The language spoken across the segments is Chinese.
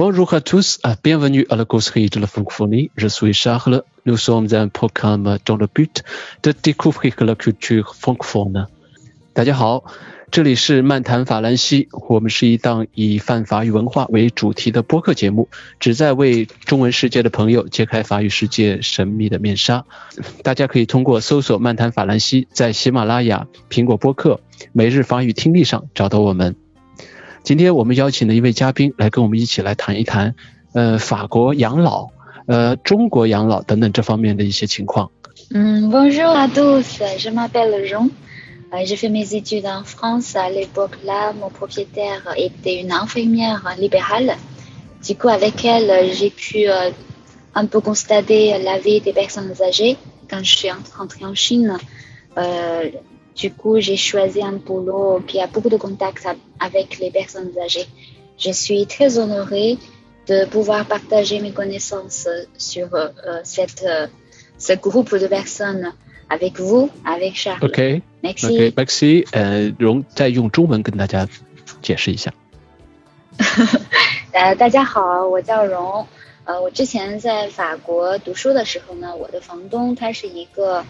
Bonjour à tous, bienvenue à la causerie de la francophonie. Je suis Charles. Nous sommes un programme dans le but de découvrir la culture francophone. 大家好，这里是漫谈法兰西，我们是一档以泛法语文化为主题的播客节目，旨在为中文世界的朋友揭开法语世界神秘的面纱。大家可以通过搜索“漫谈法兰西”在喜马拉雅、苹果播客、每日法语听力上找到我们。今天我们邀请了一位嘉宾来跟我们一起来谈一谈，呃，法国养老，呃，中国养老等等这方面的一些情况。嗯，Bonjour à tous, je m'appelle Jean. J'ai fait mes études en France. À l'époque là, mon propriétaire était une infirmière libérale. Du coup, avec elle, j'ai pu un peu constater la vie des personnes âgées quand je suis rentrée en Chine. Euh, du coup, j'ai choisi un boulot qui a beaucoup de contacts avec les personnes âgées. Je suis très honorée de pouvoir partager mes connaissances sur euh, cette, euh, ce groupe de personnes avec vous, avec Charles. OK, merci. OK, merci. 呃，容再用中文跟大家解释一下。呃，大家好，我叫荣。呃，我之前在法国读书的时候呢，我的房东他是一个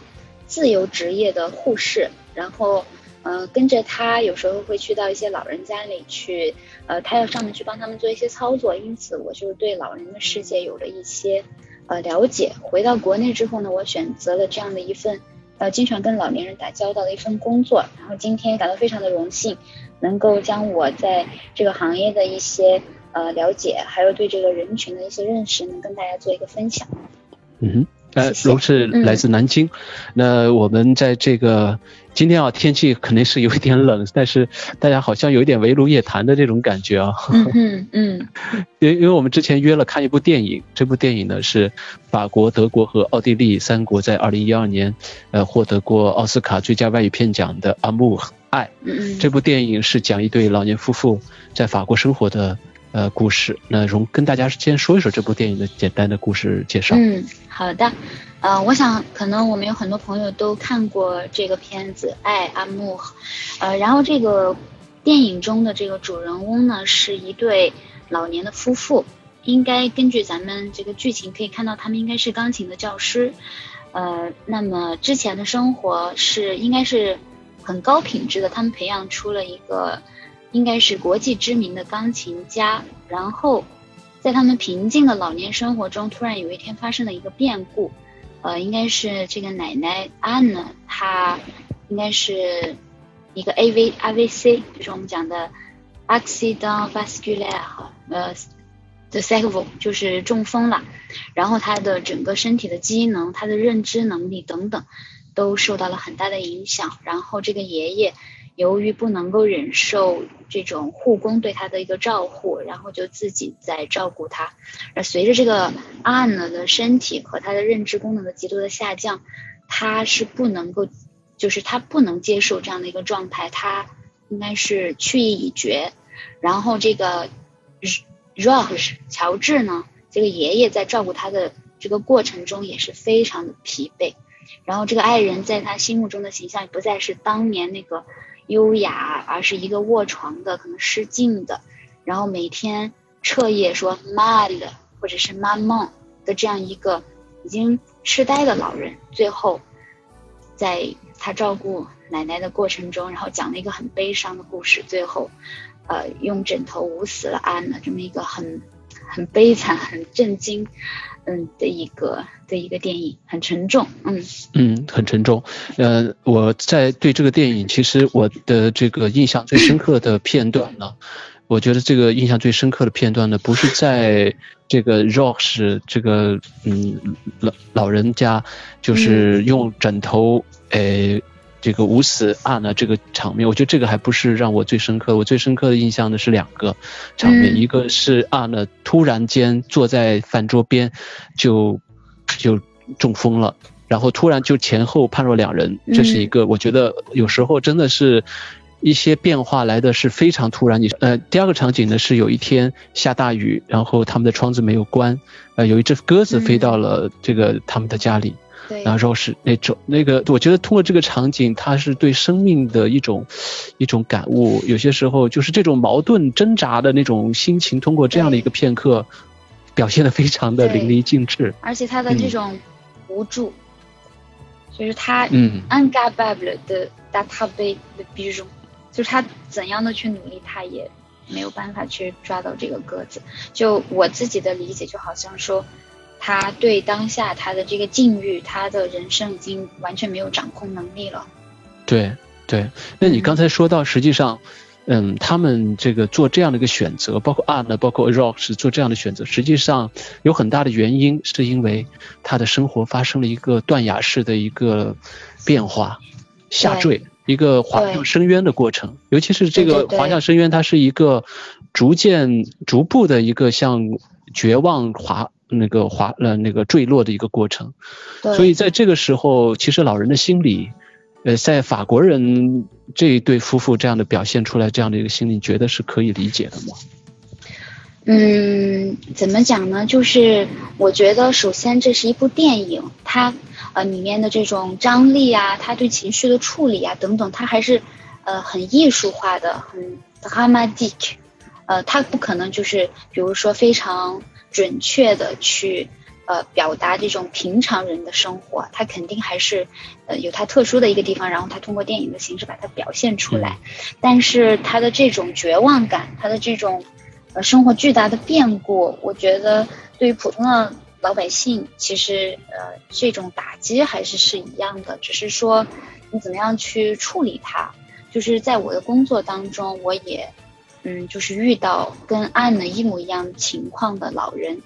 自由职业的护士。 然后，呃，跟着他有时候会去到一些老人家里去，呃，他要上门去帮他们做一些操作，因此我就对老人的世界有了一些呃了解。回到国内之后呢，我选择了这样的一份呃经常跟老年人打交道的一份工作。然后今天感到非常的荣幸，能够将我在这个行业的一些呃了解，还有对这个人群的一些认识，能跟大家做一个分享。嗯哼。呃，荣是来自南京。那我们在这个今天啊，天气肯定是有一点冷，但是大家好像有一点围炉夜谈的这种感觉啊。嗯嗯。因因为我们之前约了看一部电影，这部电影呢是法国、德国和奥地利三国在二零一二年呃获得过奥斯卡最佳外语片奖的《阿木爱》。嗯这部电影是讲一对老年夫妇在法国生活的。呃，故事，那容跟大家先说一说这部电影的简单的故事介绍。嗯，好的，呃，我想可能我们有很多朋友都看过这个片子《爱阿木》，呃，然后这个电影中的这个主人翁呢是一对老年的夫妇，应该根据咱们这个剧情可以看到，他们应该是钢琴的教师，呃，那么之前的生活是应该是很高品质的，他们培养出了一个。应该是国际知名的钢琴家，然后在他们平静的老年生活中，突然有一天发生了一个变故，呃，应该是这个奶奶安呢，她应该是一个 A V A V C，就是我们讲的 accident vasculaire，呃，the cerveau 就是中风了，然后他的整个身体的机能、他的认知能力等等都受到了很大的影响，然后这个爷爷。由于不能够忍受这种护工对他的一个照护，然后就自己在照顾他。而随着这个阿呢的身体和他的认知功能的极度的下降，他是不能够，就是他不能接受这样的一个状态，他应该是去意已决。然后这个 r o s 乔治呢，这个爷爷在照顾他的这个过程中也是非常的疲惫。然后这个爱人在他心目中的形象不再是当年那个。优雅，而是一个卧床的，可能失禁的，然后每天彻夜说 “mal” 或者是 mad mom 的这样一个已经痴呆的老人，最后在他照顾奶奶的过程中，然后讲了一个很悲伤的故事，最后呃用枕头捂死了安的这么一个很很悲惨、很震惊。嗯的一个的一个电影很沉重，嗯嗯很沉重，呃我在对这个电影其实我的这个印象最深刻的片段呢，我觉得这个印象最深刻的片段呢不是在这个 Roche 这个嗯老老人家就是用枕头诶。这个无死案呢，这个场面，我觉得这个还不是让我最深刻。我最深刻的印象呢是两个场面，一个是案呢突然间坐在饭桌边就就中风了，然后突然就前后判若两人，这是一个我觉得有时候真的是一些变化来的是非常突然。你呃，第二个场景呢是有一天下大雨，然后他们的窗子没有关，呃，有一只鸽子飞到了这个他们的家里。然后是那种那个，我觉得通过这个场景，他是对生命的一种一种感悟。有些时候就是这种矛盾挣扎的那种心情，通过这样的一个片刻，表现的非常的淋漓尽致。而且他的这种无助，就是他嗯，incapable 的 database 的 b 就是他怎样的去努力，他也没有办法去抓到这个鸽子。就我自己的理解，就好像说。他对当下他的这个境遇，他的人生已经完全没有掌控能力了。对对，那你刚才说到，实际上，嗯，他们这个做这样的一个选择，包括 Anne，包括 Rock 是做这样的选择，实际上有很大的原因，是因为他的生活发生了一个断崖式的一个变化，下坠，一个滑向深渊的过程。尤其是这个滑向深渊，它是一个逐渐、逐步的一个向绝望滑。那个滑呃那个坠落的一个过程，所以在这个时候，其实老人的心理，呃，在法国人这一对夫妇这样的表现出来这样的一个心理，觉得是可以理解的吗？嗯，怎么讲呢？就是我觉得，首先这是一部电影，它呃里面的这种张力啊，它对情绪的处理啊等等，它还是呃很艺术化的，很 dramatic，呃，它不可能就是比如说非常。准确的去呃表达这种平常人的生活，他肯定还是呃有他特殊的一个地方，然后他通过电影的形式把它表现出来。但是他的这种绝望感，他的这种呃生活巨大的变故，我觉得对于普通的老百姓，其实呃这种打击还是是一样的，只是说你怎么样去处理它。就是在我的工作当中，我也。嗯，就是遇到跟安的一模一样情况的老人，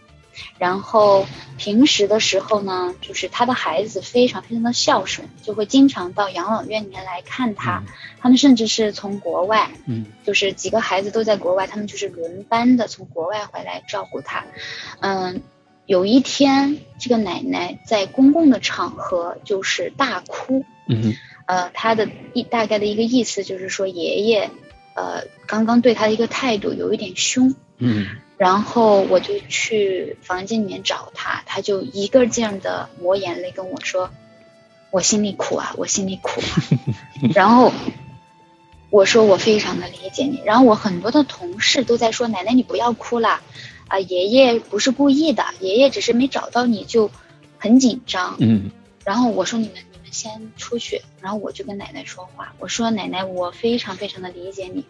然后平时的时候呢，就是他的孩子非常非常的孝顺，就会经常到养老院里面来看他。他们甚至是从国外，嗯，就是几个孩子都在国外，他们就是轮班的从国外回来照顾他。嗯，有一天，这个奶奶在公共的场合就是大哭，嗯，呃，他的一大概的一个意思就是说爷爷。呃，刚刚对他的一个态度有一点凶，嗯，然后我就去房间里面找他，他就一个劲儿的抹眼泪跟我说：“我心里苦啊，我心里苦。”然后我说：“我非常的理解你。”然后我很多的同事都在说：“奶奶你不要哭了，啊，爷爷不是故意的，爷爷只是没找到你就很紧张。”嗯，然后我说：“你们。”先出去，然后我就跟奶奶说话。我说：“奶奶，我非常非常的理解你。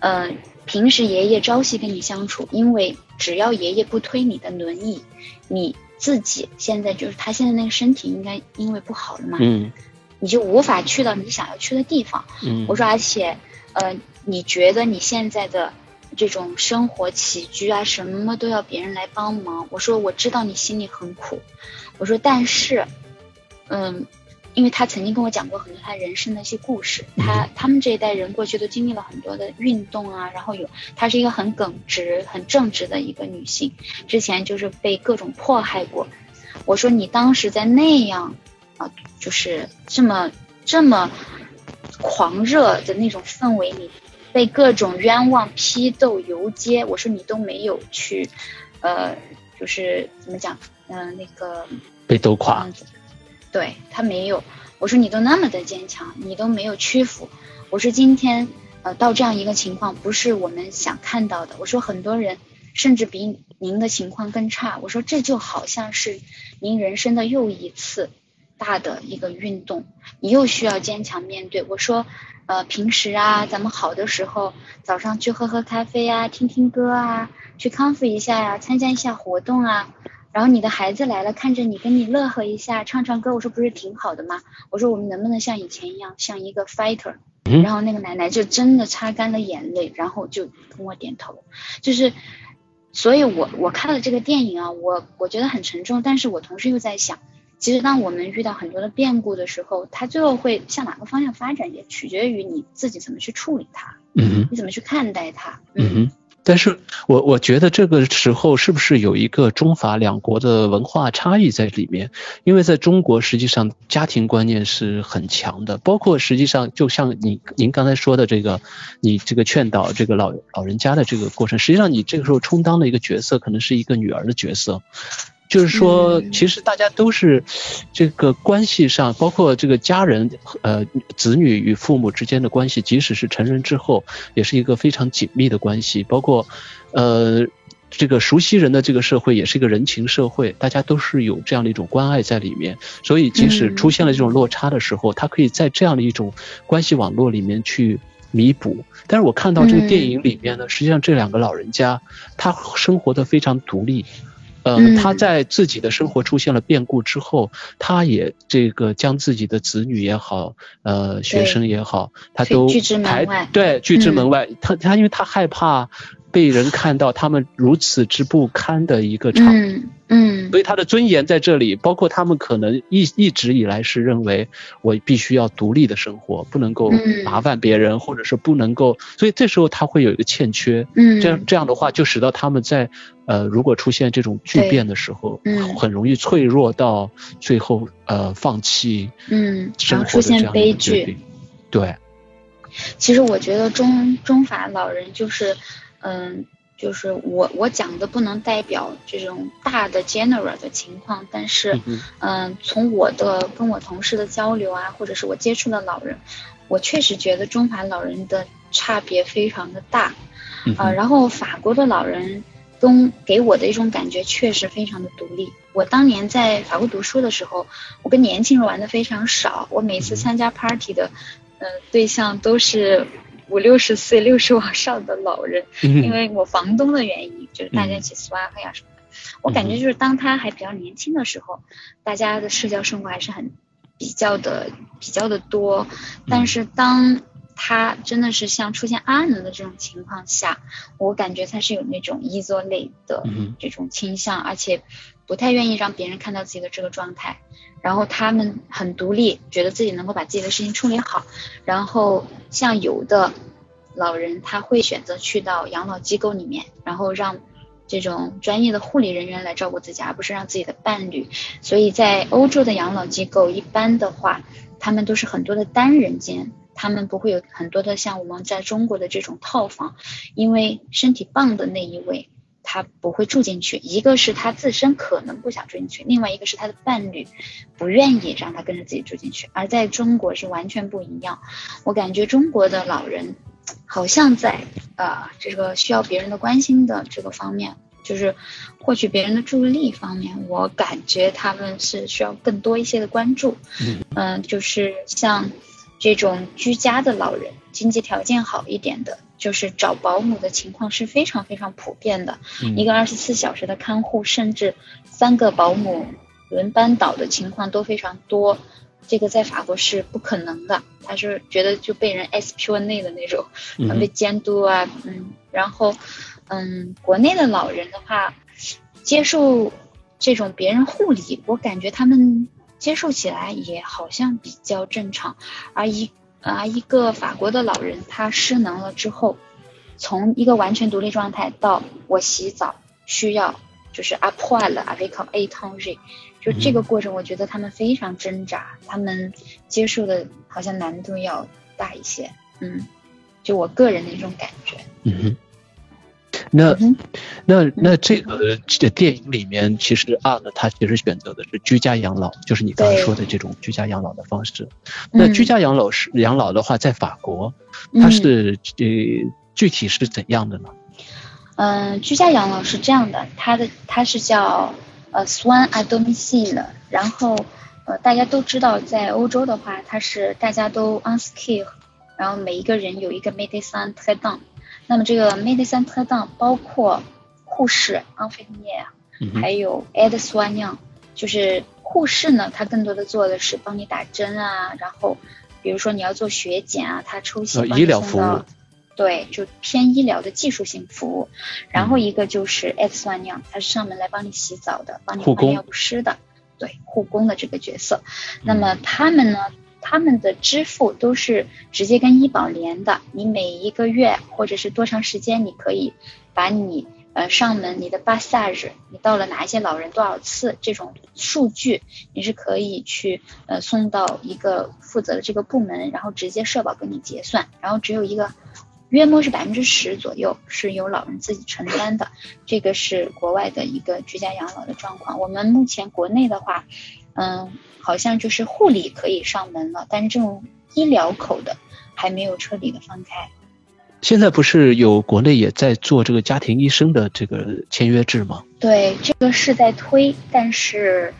呃，平时爷爷朝夕跟你相处，因为只要爷爷不推你的轮椅，你自己现在就是他现在那个身体应该因为不好了嘛，嗯，你就无法去到你想要去的地方。嗯，我说，而且，呃，你觉得你现在的这种生活起居啊，什么都要别人来帮忙。我说，我知道你心里很苦。我说，但是，嗯。”因为他曾经跟我讲过很多他人生的一些故事，他他们这一代人过去都经历了很多的运动啊，然后有她是一个很耿直、很正直的一个女性，之前就是被各种迫害过。我说你当时在那样啊，就是这么这么狂热的那种氛围里，被各种冤枉、批斗、游街，我说你都没有去，呃，就是怎么讲，嗯，那个被斗垮。对他没有，我说你都那么的坚强，你都没有屈服。我说今天呃到这样一个情况，不是我们想看到的。我说很多人甚至比您的情况更差。我说这就好像是您人生的又一次大的一个运动，你又需要坚强面对。我说呃平时啊咱们好的时候，早上去喝喝咖啡啊，听听歌啊，去康复一下呀，参加一下活动啊。然后你的孩子来了，看着你跟你乐呵一下，唱唱歌，我说不是挺好的吗？我说我们能不能像以前一样，像一个 fighter？然后那个奶奶就真的擦干了眼泪，然后就跟我点头。就是，所以我我看了这个电影啊，我我觉得很沉重，但是我同时又在想，其实当我们遇到很多的变故的时候，它最后会向哪个方向发展，也取决于你自己怎么去处理它，嗯你怎么去看待它，嗯但是我我觉得这个时候是不是有一个中法两国的文化差异在里面？因为在中国实际上家庭观念是很强的，包括实际上就像你您刚才说的这个，你这个劝导这个老老人家的这个过程，实际上你这个时候充当的一个角色可能是一个女儿的角色。就是说，其实大家都是这个关系上，包括这个家人呃子女与父母之间的关系，即使是成人之后，也是一个非常紧密的关系。包括呃这个熟悉人的这个社会，也是一个人情社会，大家都是有这样的一种关爱在里面。所以，即使出现了这种落差的时候，他可以在这样的一种关系网络里面去弥补。但是我看到这个电影里面呢，实际上这两个老人家他生活的非常独立。嗯，他在自己的生活出现了变故之后，他也这个将自己的子女也好，呃，学生也好，他都拒之门外对拒之门外。他他因为他害怕。被人看到他们如此之不堪的一个场，嗯嗯，所以他的尊严在这里，包括他们可能一一直以来是认为我必须要独立的生活，不能够麻烦别人，或者是不能够，所以这时候他会有一个欠缺，嗯，这样这样的话就使得他们在呃如果出现这种巨变的时候，嗯，很容易脆弱到最后呃放弃，嗯，生活出现悲剧，对，其实我觉得中中法老人就是。嗯，就是我我讲的不能代表这种大的 general 的情况，但是嗯，从我的跟我同事的交流啊，或者是我接触的老人，我确实觉得中法老人的差别非常的大啊。然后法国的老人跟给我的一种感觉确实非常的独立。我当年在法国读书的时候，我跟年轻人玩的非常少，我每次参加 party 的嗯对象都是。五六十岁、六十往上的老人，因为我房东的原因，就是大家一起刷黑呀什么的。我感觉就是当他还比较年轻的时候，大家的社交生活还是很比较的、比较的多。但是当他真的是像出现阿能的这种情况下，我感觉他是有那种 isolate 的这种倾向，而且不太愿意让别人看到自己的这个状态。然后他们很独立，觉得自己能够把自己的事情处理好。然后像有的老人，他会选择去到养老机构里面，然后让这种专业的护理人员来照顾自己，而不是让自己的伴侣。所以在欧洲的养老机构，一般的话，他们都是很多的单人间，他们不会有很多的像我们在中国的这种套房，因为身体棒的那一位。他不会住进去，一个是他自身可能不想住进去，另外一个是他的伴侣不愿意让他跟着自己住进去。而在中国是完全不一样，我感觉中国的老人好像在呃这个需要别人的关心的这个方面，就是获取别人的注意力方面，我感觉他们是需要更多一些的关注。嗯，就是像这种居家的老人，经济条件好一点的。就是找保姆的情况是非常非常普遍的，一个二十四小时的看护，甚至三个保姆轮班倒的情况都非常多。这个在法国是不可能的，他是觉得就被人 S P N 内的那种，被监督啊，嗯，然后，嗯，国内的老人的话，接受这种别人护理，我感觉他们接受起来也好像比较正常，而一。啊，一个法国的老人，他失能了之后，从一个完全独立状态到我洗澡需要就是 apply 了 avec a t o n g 就这个过程，我觉得他们非常挣扎，他们接受的好像难度要大一些，嗯，就我个人的一种感觉，嗯哼。那那那这个电影里面，其实啊，呢，他其实选择的是居家养老，就是你刚才说的这种居家养老的方式。那居家养老是养老的话，在法国，它是呃具体是怎样的呢？嗯，居家养老是这样的，它的它是叫呃 Swan a domicile，然后呃大家都知道，在欧洲的话，它是大家都 on skill，然后每一个人有一个 medicine o n 那么这个 medicine t r a d o n 包括护士 a n f i n i e 还有 a d s o i g n a n 就是护士呢，他更多的做的是帮你打针啊，然后比如说你要做血检啊，他抽血医疗服务，对，就偏医疗的技术性服务。然后一个就是 a d s o i g n a n 他是上门来帮你洗澡的，帮你换尿不湿的，对，护工的这个角色。那么他们呢？他们的支付都是直接跟医保连的，你每一个月或者是多长时间，你可以把你呃上门你的 b a s a g e 你到了哪一些老人多少次这种数据，你是可以去呃送到一个负责的这个部门，然后直接社保给你结算，然后只有一个约莫是百分之十左右是由老人自己承担的。这个是国外的一个居家养老的状况。我们目前国内的话，嗯，好像就是护理可以上门了，但是这种医疗口的还没有彻底的放开。现在不是有国内也在做这个家庭医生的这个签约制吗？对，这个是在推，但是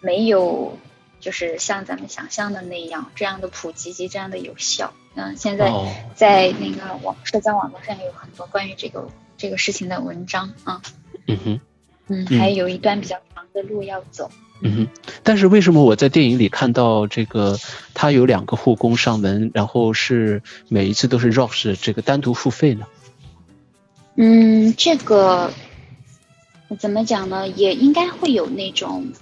没有就是像咱们想象的那样这样的普及及这样的有效。嗯，现在在那个网社交网络上有很多关于这个这个事情的文章啊。嗯哼。嗯，还有一段比较长的路要走。嗯哼，但是为什么我在电影里看到这个他有两个护工上门，然后是每一次都是 Ross 这个单独付费呢？嗯，这个怎么讲呢？也应该会有那种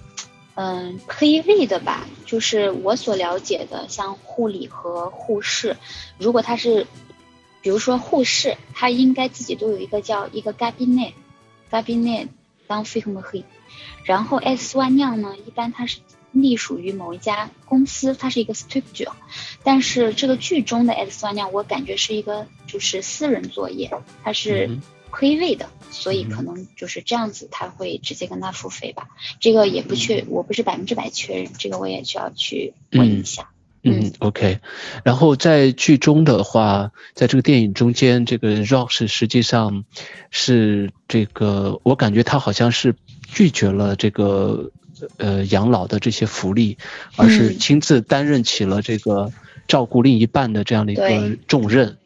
嗯 P V 的吧。就是我所了解的，像护理和护士，如果他是比如说护士，他应该自己都有一个叫一个 Gabinet，Gabinet 当 f i c m 黑。然后 S one 酿呢，一般它是隶属于某一家公司，它是一个 studio，但是这个剧中的 S one 酿，我感觉是一个就是私人作业，它是亏位的，所以可能就是这样子，他会直接跟他付费吧。这个也不确，我不是百分之百确认，这个我也需要去问一下。嗯，OK。然后在剧中的话，在这个电影中间，这个 Ross 实际上是这个，我感觉他好像是。拒绝了这个呃养老的这些福利，而是亲自担任起了这个照顾另一半的这样的一个重任。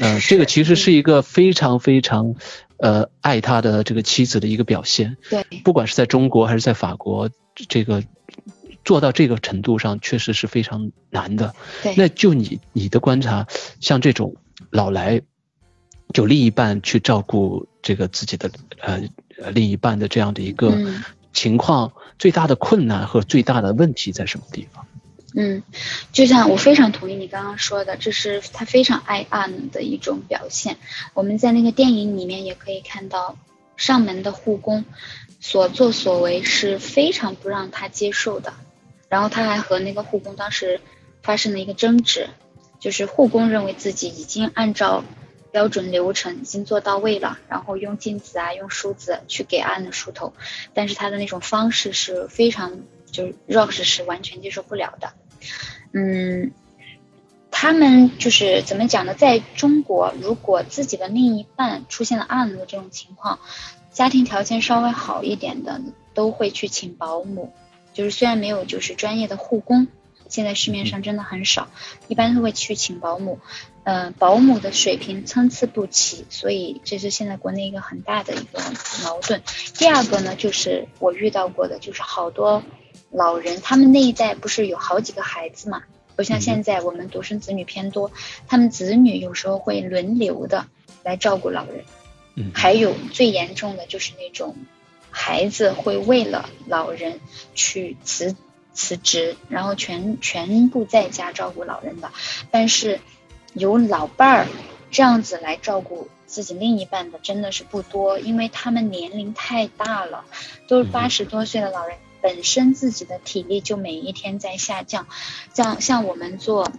呃，这个其实是一个非常非常呃爱他的这个妻子的一个表现。对，不管是在中国还是在法国，这个做到这个程度上确实是非常难的。对，那就你你的观察，像这种老来就另一半去照顾这个自己的呃。呃，另一半的这样的一个情况，最大的困难和最大的问题在什么地方？嗯，就像我非常同意你刚刚说的，这是他非常爱暗的一种表现。我们在那个电影里面也可以看到，上门的护工所作所为是非常不让他接受的。然后他还和那个护工当时发生了一个争执，就是护工认为自己已经按照。标准流程已经做到位了，然后用镜子啊，用梳子去给安的梳头，但是他的那种方式是非常，就是 Ross 是完全接受不了的。嗯，他们就是怎么讲呢？在中国，如果自己的另一半出现了暗的这种情况，家庭条件稍微好一点的，都会去请保姆，就是虽然没有就是专业的护工，现在市面上真的很少，一般都会去请保姆。嗯，保姆的水平参差不齐，所以这是现在国内一个很大的一个矛盾。第二个呢，就是我遇到过的，就是好多老人，他们那一代不是有好几个孩子嘛？不像现在我们独生子女偏多，他们子女有时候会轮流的来照顾老人。嗯，还有最严重的就是那种孩子会为了老人去辞辞职，然后全全部在家照顾老人的，但是。有老伴儿这样子来照顾自己另一半的真的是不多，因为他们年龄太大了，都是八十多岁的老人，本身自己的体力就每一天在下降。像像我们做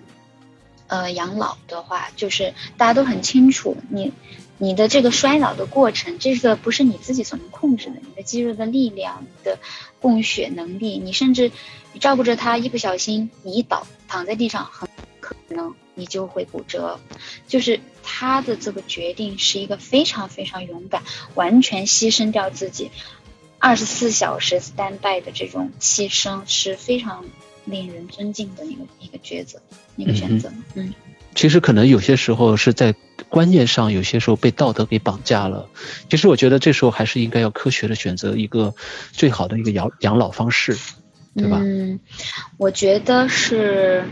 呃养老的话，就是大家都很清楚，你你的这个衰老的过程，这个不是你自己所能控制的，你的肌肉的力量、你的供血能力，你甚至你照顾着他，一不小心你一倒躺在地上，很可能。你就会骨折，就是他的这个决定是一个非常非常勇敢，完全牺牲掉自己，二十四小时 stand by 的这种牺牲是非常令人尊敬的一个一个抉择，一个选择。嗯，其实可能有些时候是在观念上，有些时候被道德给绑架了。其实我觉得这时候还是应该要科学的选择一个最好的一个养养老方式，对吧？嗯，我觉得是。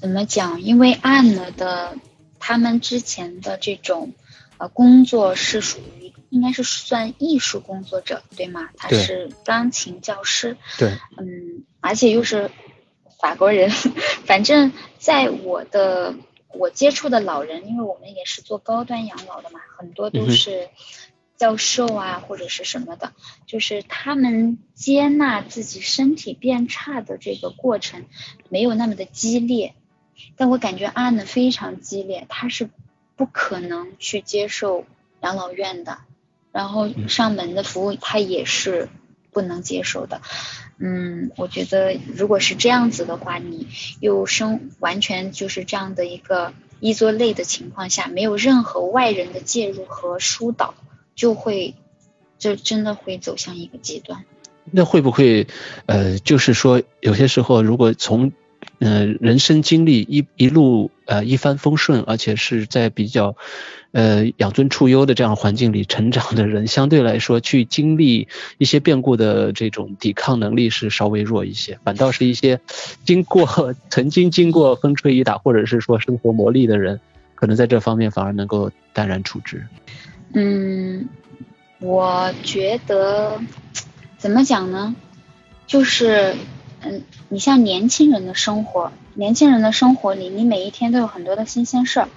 怎么讲？因为按了的，他们之前的这种呃工作是属于应该是算艺术工作者，对吗？他是钢琴教师。对。嗯，而且又是法国人。反正在我的我接触的老人，因为我们也是做高端养老的嘛，很多都是教授啊或者是什么的，就是他们接纳自己身体变差的这个过程没有那么的激烈。但我感觉阿呢非常激烈，他是不可能去接受养老院的，然后上门的服务他也是不能接受的。嗯，嗯我觉得如果是这样子的话，你又生完全就是这样的一个一作类的情况下，没有任何外人的介入和疏导，就会就真的会走向一个极端。那会不会呃，就是说有些时候如果从呃，人生经历一一路呃一帆风顺，而且是在比较呃养尊处优的这样环境里成长的人，相对来说去经历一些变故的这种抵抗能力是稍微弱一些，反倒是一些经过曾经经过风吹雨打或者是说生活磨砺的人，可能在这方面反而能够淡然处之。嗯，我觉得怎么讲呢？就是。嗯，你像年轻人的生活，年轻人的生活里，你每一天都有很多的新鲜事儿，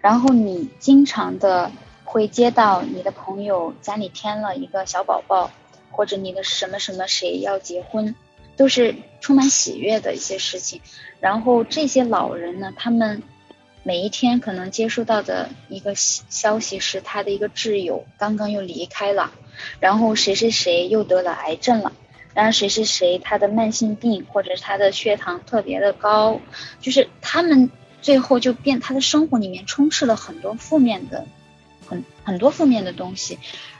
然后你经常的会接到你的朋友家里添了一个小宝宝，或者你的什么什么谁要结婚，都是充满喜悦的一些事情。然后这些老人呢，他们每一天可能接触到的一个消息是他的一个挚友刚刚又离开了，然后谁谁谁又得了癌症了。然后谁谁谁他的慢性病，或者是他的血糖特别的高，就是他们最后就变，他的生活里面充斥了很多负面的，很很多负面的东西。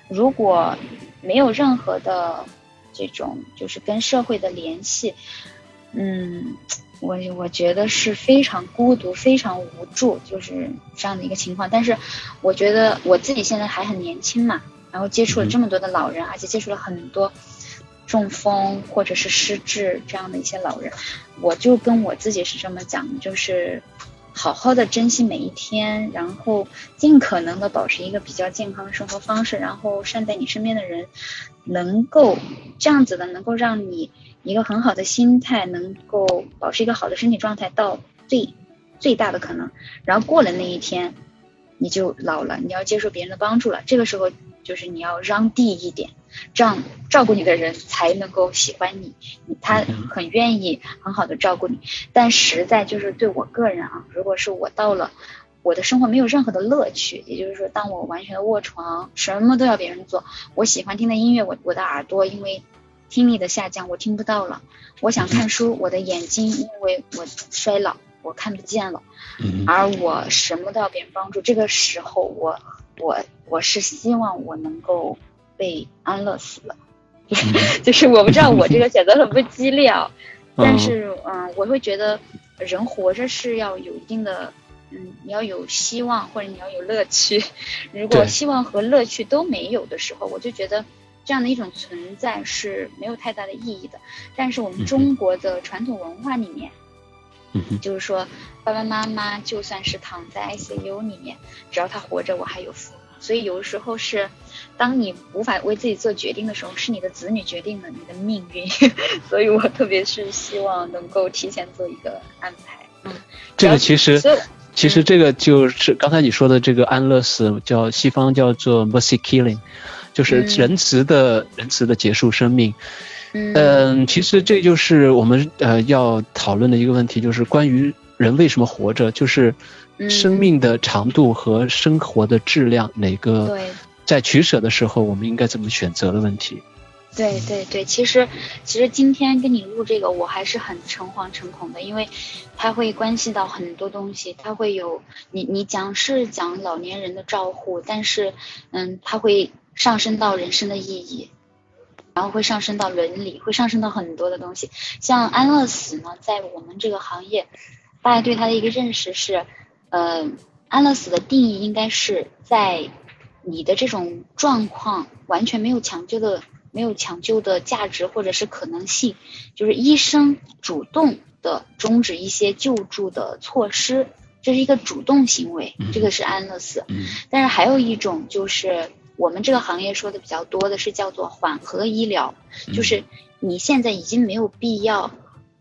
如果没有任何的这种就是跟社会的联系，嗯，我我觉得是非常孤独、非常无助，就是这样的一个情况。但是我觉得我自己现在还很年轻嘛，然后接触了这么多的老人，而且接触了很多。中风或者是失智这样的一些老人，我就跟我自己是这么讲，就是好好的珍惜每一天，然后尽可能的保持一个比较健康的生活方式，然后善待你身边的人，能够这样子的，能够让你一个很好的心态，能够保持一个好的身体状态到最最大的可能，然后过了那一天，你就老了，你要接受别人的帮助了，这个时候就是你要让地一点。这样照顾你的人才能够喜欢你，他很愿意很好的照顾你。但实在就是对我个人啊，如果是我到了我的生活没有任何的乐趣，也就是说，当我完全的卧床，什么都要别人做，我喜欢听的音乐，我我的耳朵因为听力的下降，我听不到了。我想看书，我的眼睛因为我衰老，我看不见了。而我什么都要别人帮助，这个时候我我我是希望我能够。被安乐死了，就是我不知道我这个选择很不 激烈啊，但是嗯，我会觉得人活着是要有一定的，嗯，你要有希望或者你要有乐趣，如果希望和乐趣都没有的时候，我就觉得这样的一种存在是没有太大的意义的。但是我们中国的传统文化里面，就是说爸爸妈妈就算是躺在 ICU 里面，只要他活着，我还有福。所以有的时候是，当你无法为自己做决定的时候，是你的子女决定了你的命运。所以我特别是希望能够提前做一个安排。嗯，这个其实，其实这个就是刚才你说的这个安乐死，叫西方叫做 mercy killing，就是仁慈的仁慈的结束生命。嗯，其实这就是我们呃要讨论的一个问题，就是关于人为什么活着，就是。生命的长度和生活的质量，哪个在取舍的时候，我们应该怎么选择的问题？对对对，其实其实今天跟你录这个，我还是很诚惶诚恐的，因为它会关系到很多东西，它会有你你讲是讲老年人的照护，但是嗯，它会上升到人生的意义，然后会上升到伦理，会上升到很多的东西。像安乐死呢，在我们这个行业，大家对它的一个认识是。呃，安乐死的定义应该是在你的这种状况完全没有抢救的、没有抢救的价值或者是可能性，就是医生主动的终止一些救助的措施，这是一个主动行为，这个是安乐死。但是还有一种就是我们这个行业说的比较多的是叫做缓和医疗，就是你现在已经没有必要。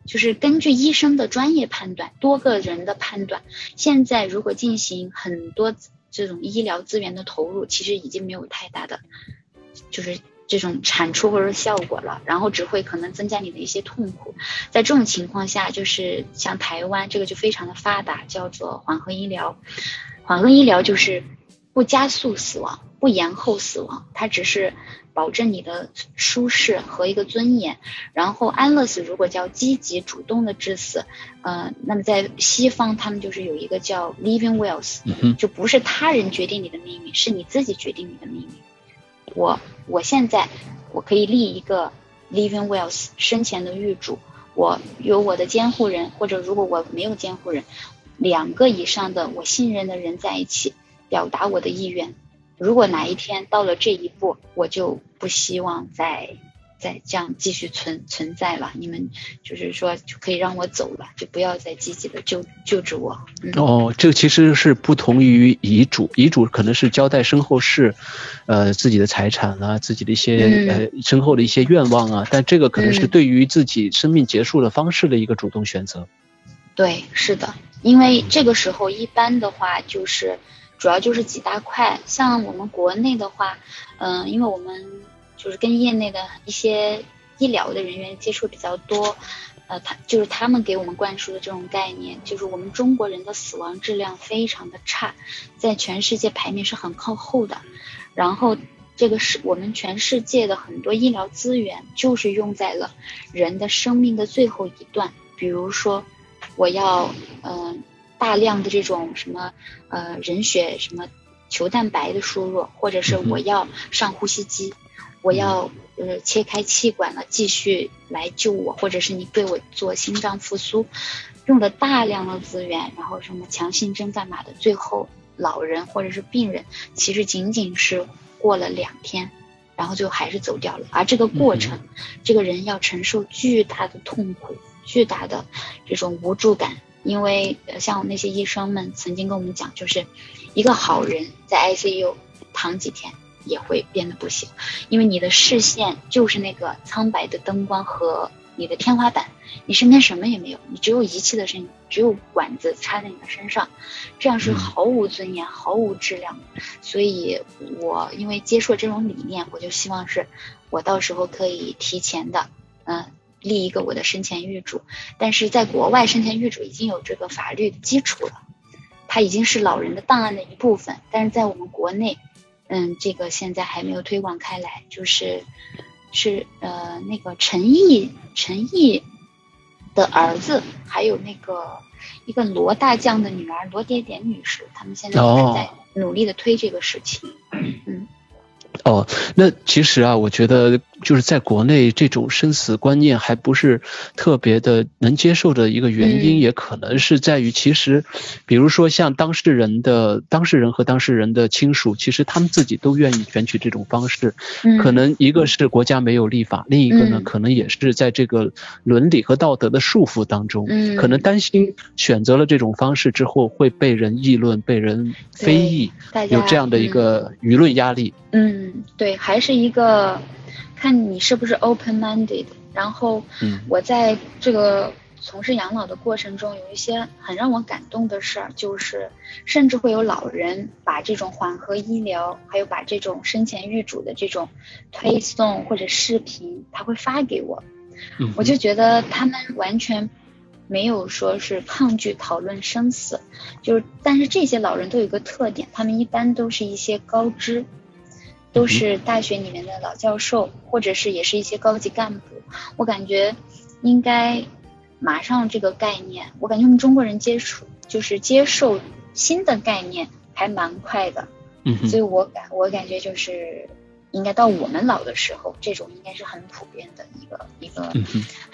就是根据医生的专业判断，多个人的判断，现在如果进行很多这种医疗资源的投入，其实已经没有太大的，就是这种产出或者效果了，然后只会可能增加你的一些痛苦。在这种情况下，就是像台湾这个就非常的发达，叫做缓和医疗。缓和医疗就是不加速死亡，不延后死亡，它只是保证你的舒适和一个尊严。然后安乐死如果叫积极主动的致死，呃，那么在西方他们就是有一个叫 living wills，就不是他人决定你的命运，是你自己决定你的命运。我我现在我可以立一个 living wills 生前的预嘱。我有我的监护人，或者如果我没有监护人，两个以上的我信任的人在一起表达我的意愿。如果哪一天到了这一步，我就不希望再。再这样继续存存在了，你们就是说就可以让我走了，就不要再积极的救救治我。哦，这个其实是不同于遗嘱，遗嘱可能是交代身后事，呃，自己的财产啊，自己的一些呃身后的一些愿望啊，但这个可能是对于自己生命结束的方式的一个主动选择。对，是的，因为这个时候一般的话就是主要就是几大块，像我们国内的话，嗯，因为我们。就是跟业内的一些医疗的人员接触比较多，呃，他就是他们给我们灌输的这种概念，就是我们中国人的死亡质量非常的差，在全世界排名是很靠后的。然后这个是我们全世界的很多医疗资源就是用在了人的生命的最后一段，比如说我要嗯大量的这种什么呃人血什么球蛋白的输入，或者是我要上呼吸机。我要呃切开气管了，继续来救我，或者是你对我做心脏复苏，用了大量的资源，然后什么强心针干嘛的，最后老人或者是病人其实仅仅是过了两天，然后最后还是走掉了。而这个过程，这个人要承受巨大的痛苦，巨大的这种无助感，因为像那些医生们曾经跟我们讲，就是一个好人在 ICU 躺几天。也会变得不行，因为你的视线就是那个苍白的灯光和你的天花板，你身边什么也没有，你只有仪器的声音，只有管子插在你的身上，这样是毫无尊严、毫无质量。所以，我因为接触这种理念，我就希望是我到时候可以提前的，嗯，立一个我的生前预嘱。但是在国外，生前预嘱已经有这个法律的基础了，它已经是老人的档案的一部分。但是在我们国内。嗯，这个现在还没有推广开来，就是是呃那个陈毅陈毅的儿子，还有那个一个罗大将的女儿罗点点女士，他们现在还在努力的推这个事情，嗯。哦，那其实啊，我觉得就是在国内这种生死观念还不是特别的能接受的一个原因，也可能是在于，其实，比如说像当事人的当事人和当事人的亲属，其实他们自己都愿意选取这种方式，可能一个是国家没有立法，另一个呢，可能也是在这个伦理和道德的束缚当中，可能担心选择了这种方式之后会被人议论、被人非议，有这样的一个舆论压力。嗯，对，还是一个看你是不是 open minded。然后，我在这个从事养老的过程中，有一些很让我感动的事儿，就是甚至会有老人把这种缓和医疗，还有把这种生前预嘱的这种推送或者视频，他会发给我。我就觉得他们完全没有说是抗拒讨论生死，就是但是这些老人都有个特点，他们一般都是一些高知。都是大学里面的老教授，或者是也是一些高级干部。我感觉应该马上这个概念，我感觉我们中国人接触就是接受新的概念还蛮快的。嗯，所以我感我感觉就是应该到我们老的时候，这种应该是很普遍的一个一个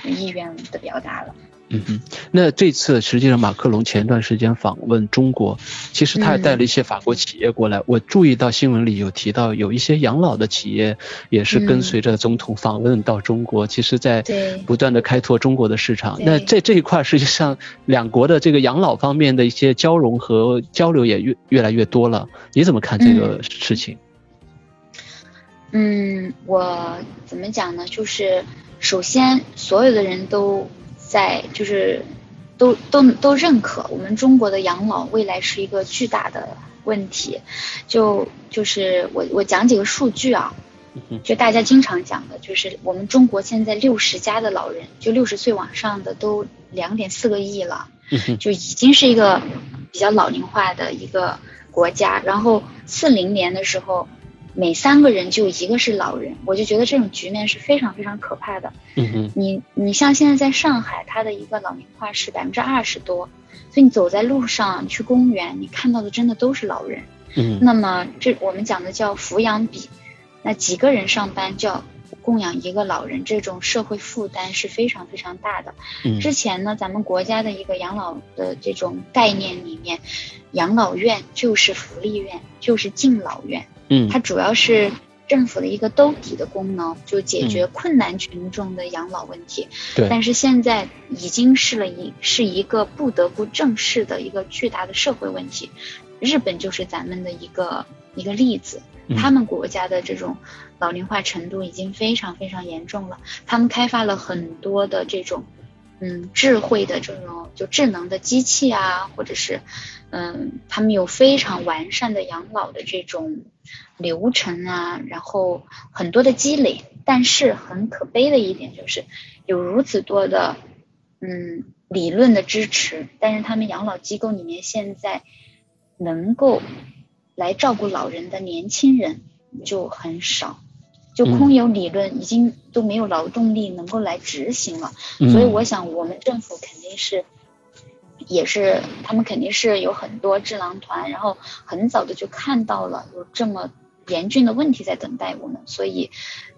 意愿的表达了。嗯哼，那这次实际上马克龙前段时间访问中国，其实他也带了一些法国企业过来。我注意到新闻里有提到，有一些养老的企业也是跟随着总统访问到中国，其实在不断的开拓中国的市场。那在这一块，实际上两国的这个养老方面的一些交融和交流也越越来越多了。你怎么看这个事情？嗯，我怎么讲呢？就是首先所有的人都。在就是都都都认可我们中国的养老未来是一个巨大的问题，就就是我我讲几个数据啊，就大家经常讲的，就是我们中国现在六十加的老人，就六十岁往上的都两点四个亿了，就已经是一个比较老龄化的一个国家，然后四零年的时候，每三个人就一个是老人，我就觉得这种局面是非常非常可怕的。嗯哼，你你像现在在上海，它的一个老龄化是百分之二十多，所以你走在路上，你去公园，你看到的真的都是老人。嗯那么这我们讲的叫抚养比，那几个人上班叫供养一个老人，这种社会负担是非常非常大的。嗯之前呢，咱们国家的一个养老的这种概念里面，养老院就是福利院，就是敬老院，嗯它主要是政府的一个兜底的功能，就解决困难群众的养老问题。对，但是现在已经是了一是一个不得不正视的一个巨大的社会问题。日本就是咱们的一个一个例子，嗯他们国家的这种老龄化程度已经非常非常严重了。他们开发了很多的这种嗯智慧的这种就智能的机器啊，或者是嗯他们有非常完善的养老的这种流程啊，然后很多的积累。但是很可悲的一点就是有如此多的嗯理论的支持，但是他们养老机构里面现在能够来照顾老人的年轻人就很少，就空有理论，已经都没有劳动力能够来执行了。嗯所以我想，我们政府肯定是，也是他们肯定是有很多智囊团，然后很早的就看到了有这么严峻的问题在等待我们，所以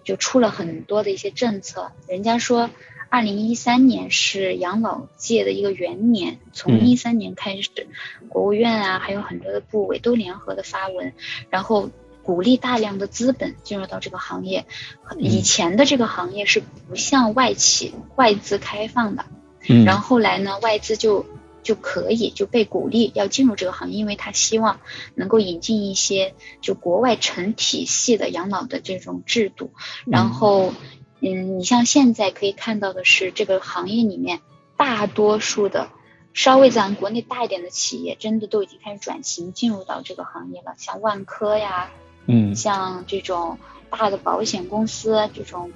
就出了很多的一些政策。人家说，二零一三年是养老界的一个元年，从嗯一三年开始，国务院啊，还有很多的部委都联合的发文，然后。鼓励大量的资本进入到这个行业，以前的这个行业是不向外企、外资开放的，嗯然后后来呢，外资就就可以就被鼓励要进入这个行业，因为他希望能够引进一些就国外成体系的养老的这种制度。然后，嗯，你像现在可以看到的是，这个行业里面大多数的稍微咱国内大一点的企业，真的都已经开始转型进入到这个行业了，像万科呀，嗯像这种大的保险公司，这种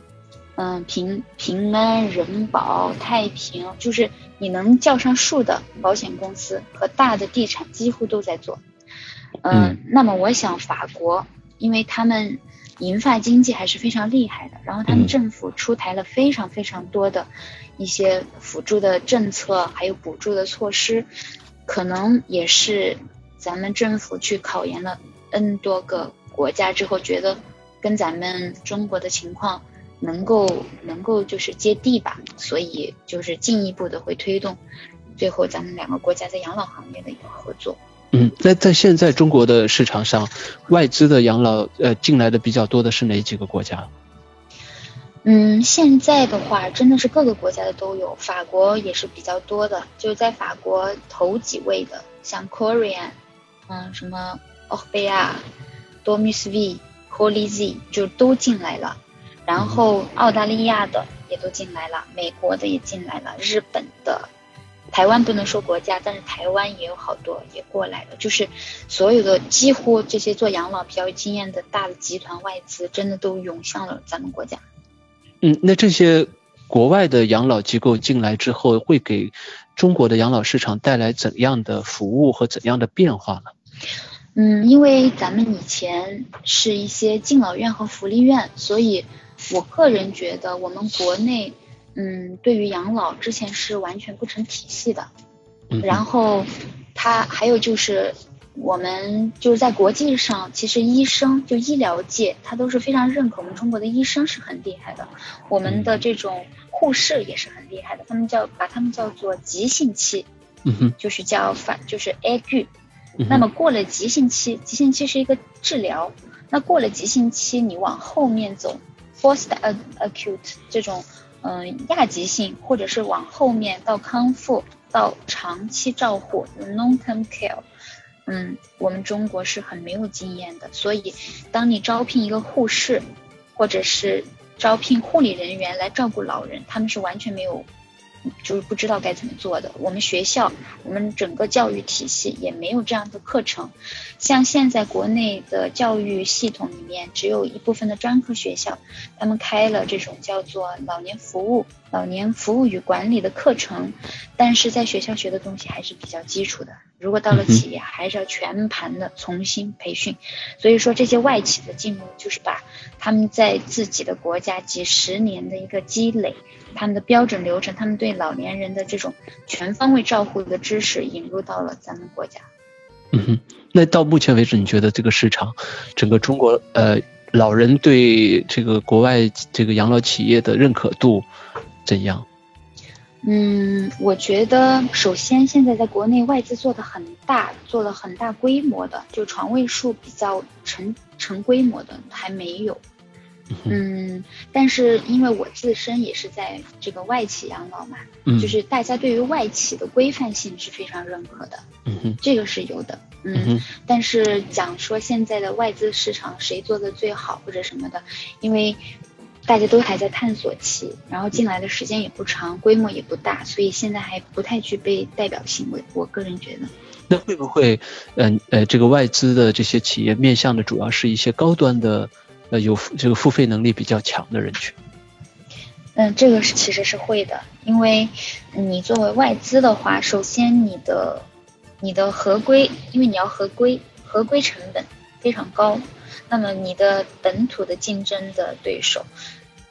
嗯平平安、人保、太平，就是你能叫上数的保险公司和大的地产几乎都在做。嗯，嗯那么我想法国，因为他们银发经济还是非常厉害的，然后他们嗯政府出台了非常非常多的一些辅助的政策，还有补助的措施，可能也是咱们政府去考研了 N 多个国家之后，觉得跟咱们中国的情况能够能够就是接地吧，所以就是进一步的会推动，最后咱们两个国家在养老行业的一个合作。嗯，那在现在中国的市场上，外资的养老呃进来的比较多的是哪几个国家？嗯，现在的话，真的是各个国家的都有，法国也是比较多的，就是在法国头几位的，像 Korean，嗯，什么 o r b e a Domus V、Holy Z 就都进来了，然后澳大利亚的也都进来了，美国的也进来了，日本的，台湾不能说国家，但是台湾也有好多也过来了，就是所有的几乎这些做养老比较有经验的大的集团外资，真的都涌向了咱们国家。嗯，那这些国外的养老机构进来之后，会给中国的养老市场带来怎样的服务和怎样的变化呢？嗯，因为咱们以前是一些敬老院和福利院，所以我个人觉得我们国内，嗯，对于养老之前是完全不成体系的。嗯然后，它还有就是，我们就是在国际上，其实医生就医疗界，他都是非常认可我们中国的医生是很厉害的，我们的这种护士也是很厉害的，他们叫把他们叫做急性期，就是叫反就是 A 句。嗯哼那么过了急性期，急性期是一个治疗，那过了急性期，你往后面走，post acute 这种嗯、亚急性，或者是往后面到康复到长期照护 long term care，嗯，我们中国是很没有经验的，所以当你招聘一个护士，或者是招聘护理人员来照顾老人，他们是完全没有就是不知道该怎么做的。我们学校，我们整个教育体系也没有这样的课程。像现在国内的教育系统里面，只有一部分的专科学校，他们开了这种叫做老年服务、老年服务与管理的课程，但是在学校学的东西还是比较基础的。如果到了企业，还是要全盘的重新培训。所以说，这些外企的进入，就是把他们在自己的国家几十年的一个积累，他们的标准流程，他们对老年人的这种全方位照护的知识，引入到了咱们国家。嗯哼，那到目前为止，你觉得这个市场，整个中国呃老人对这个国外这个养老企业的认可度怎样？嗯，我觉得首先现在在国内外资做的很大，做了很大规模的，就床位数比较成成规模的还没有。嗯，但是因为我自身也是在这个外企养老嘛，嗯就是大家对于外企的规范性是非常认可的。嗯，这个是有的。嗯，但是讲说现在的外资市场谁做的最好或者什么的，因为。大家都还在探索期，然后进来的时间也不长，规模也不大，所以现在还不太具备代表性。我我个人觉得，那会不会，嗯呃，这个外资的这些企业面向的主要是一些高端的，呃，有这个付费能力比较强的人群？嗯，这个是其实是会的，因为你作为外资的话，首先你的你的合规，因为你要合规，合规成本非常高。那么你的本土的竞争的对手，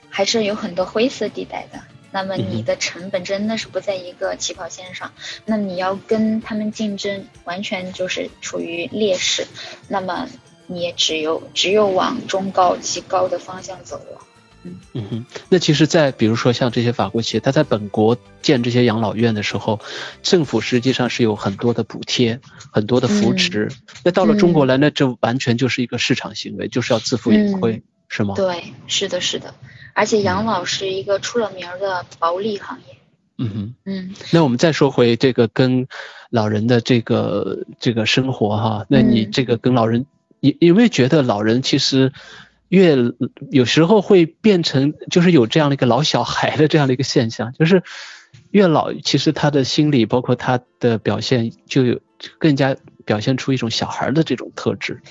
还是有很多灰色地带的。那么你的成本真的是不在一个起跑线上，那你要跟他们竞争，完全就是处于劣势。那么你也只有只有往中高级高的方向走了。嗯嗯哼，那其实，在比如说像这些法国企业，它在本国建这些养老院的时候，政府实际上是有很多的补贴，很多的扶持。那到了中国来，那这完全就是一个市场行为，就是要自负盈亏，是吗？对，是的，是的。而且养老是一个出了名的薄利行业。嗯哼，嗯。那我们再说回这个跟老人的这个这个生活哈，那你这个跟老人，有有没有觉得老人其实？越有时候会变成，就是有这样的一个老小孩的这样的一个现象，就是越老，其实他的心理包括他的表现，就有更加表现出一种小孩的这种特质。